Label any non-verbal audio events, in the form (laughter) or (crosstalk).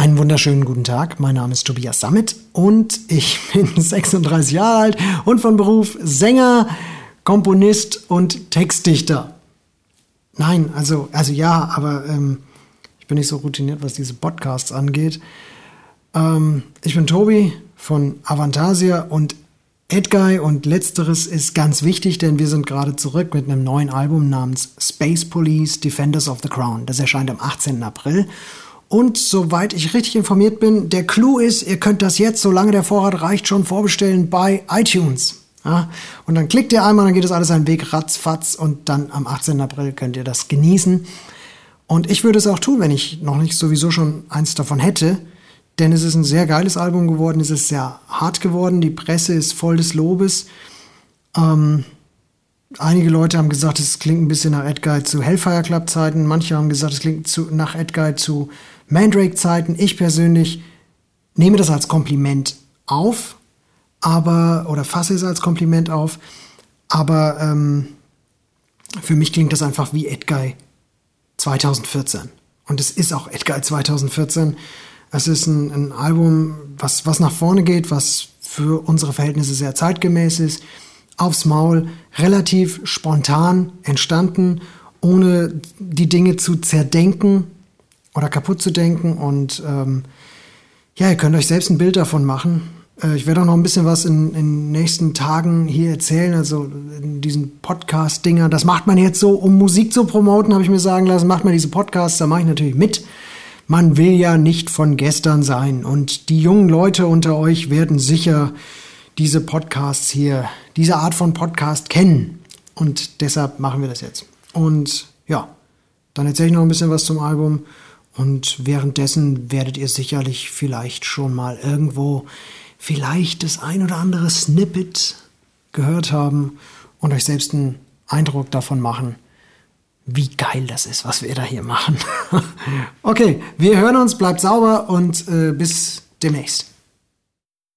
Einen wunderschönen guten Tag. Mein Name ist Tobias Sammet und ich (laughs) bin 36 Jahre alt und von Beruf Sänger, Komponist und Textdichter. Nein, also, also ja, aber ähm, ich bin nicht so routiniert, was diese Podcasts angeht. Ähm, ich bin Tobi von Avantasia und Edguy und letzteres ist ganz wichtig, denn wir sind gerade zurück mit einem neuen Album namens Space Police Defenders of the Crown. Das erscheint am 18. April und soweit ich richtig informiert bin, der Clou ist, ihr könnt das jetzt, solange der Vorrat reicht, schon vorbestellen bei iTunes. Ja, und dann klickt ihr einmal, dann geht das alles einen Weg ratzfatz und dann am 18. April könnt ihr das genießen. Und ich würde es auch tun, wenn ich noch nicht sowieso schon eins davon hätte. Denn es ist ein sehr geiles Album geworden, es ist sehr hart geworden, die Presse ist voll des Lobes. Ähm, Einige Leute haben gesagt, es klingt ein bisschen nach Edguy zu Hellfire Club Zeiten. Manche haben gesagt, es klingt zu, nach Edguy zu Mandrake Zeiten. Ich persönlich nehme das als Kompliment auf, aber, oder fasse es als Kompliment auf. Aber ähm, für mich klingt das einfach wie Edguy 2014. Und es ist auch Edguy 2014. Es ist ein, ein Album, was, was nach vorne geht, was für unsere Verhältnisse sehr zeitgemäß ist aufs Maul, relativ spontan entstanden, ohne die Dinge zu zerdenken oder kaputt zu denken. Und ähm, ja, ihr könnt euch selbst ein Bild davon machen. Äh, ich werde auch noch ein bisschen was in den nächsten Tagen hier erzählen, also in diesen Podcast-Dinger. Das macht man jetzt so, um Musik zu promoten, habe ich mir sagen lassen. Macht man diese Podcasts, da mache ich natürlich mit. Man will ja nicht von gestern sein. Und die jungen Leute unter euch werden sicher diese Podcasts hier, diese Art von Podcast kennen. Und deshalb machen wir das jetzt. Und ja, dann erzähle ich noch ein bisschen was zum Album. Und währenddessen werdet ihr sicherlich vielleicht schon mal irgendwo vielleicht das ein oder andere Snippet gehört haben und euch selbst einen Eindruck davon machen, wie geil das ist, was wir da hier machen. (laughs) okay, wir hören uns, bleibt sauber und äh, bis demnächst.